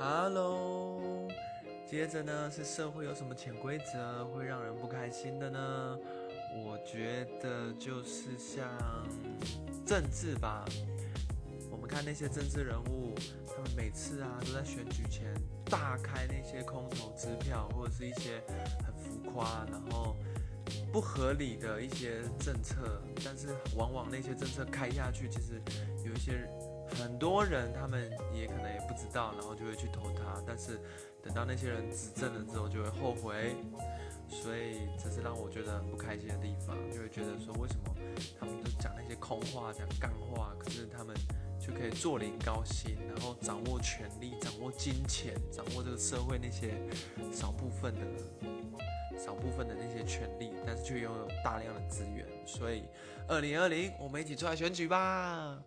Hello，接着呢是社会有什么潜规则会让人不开心的呢？我觉得就是像政治吧。我们看那些政治人物，他们每次啊都在选举前大开那些空头支票，或者是一些很浮夸，然后不合理的一些政策。但是往往那些政策开下去，其实有一些。很多人他们也可能也不知道，然后就会去投他，但是等到那些人执政了之后就会后悔，所以这是让我觉得很不开心的地方，就会觉得说为什么他们都讲那些空话、讲干话，可是他们就可以坐领高薪，然后掌握权力、掌握金钱、掌握这个社会那些少部分的少部分的那些权利，但是却拥有大量的资源，所以二零二零我们一起出来选举吧。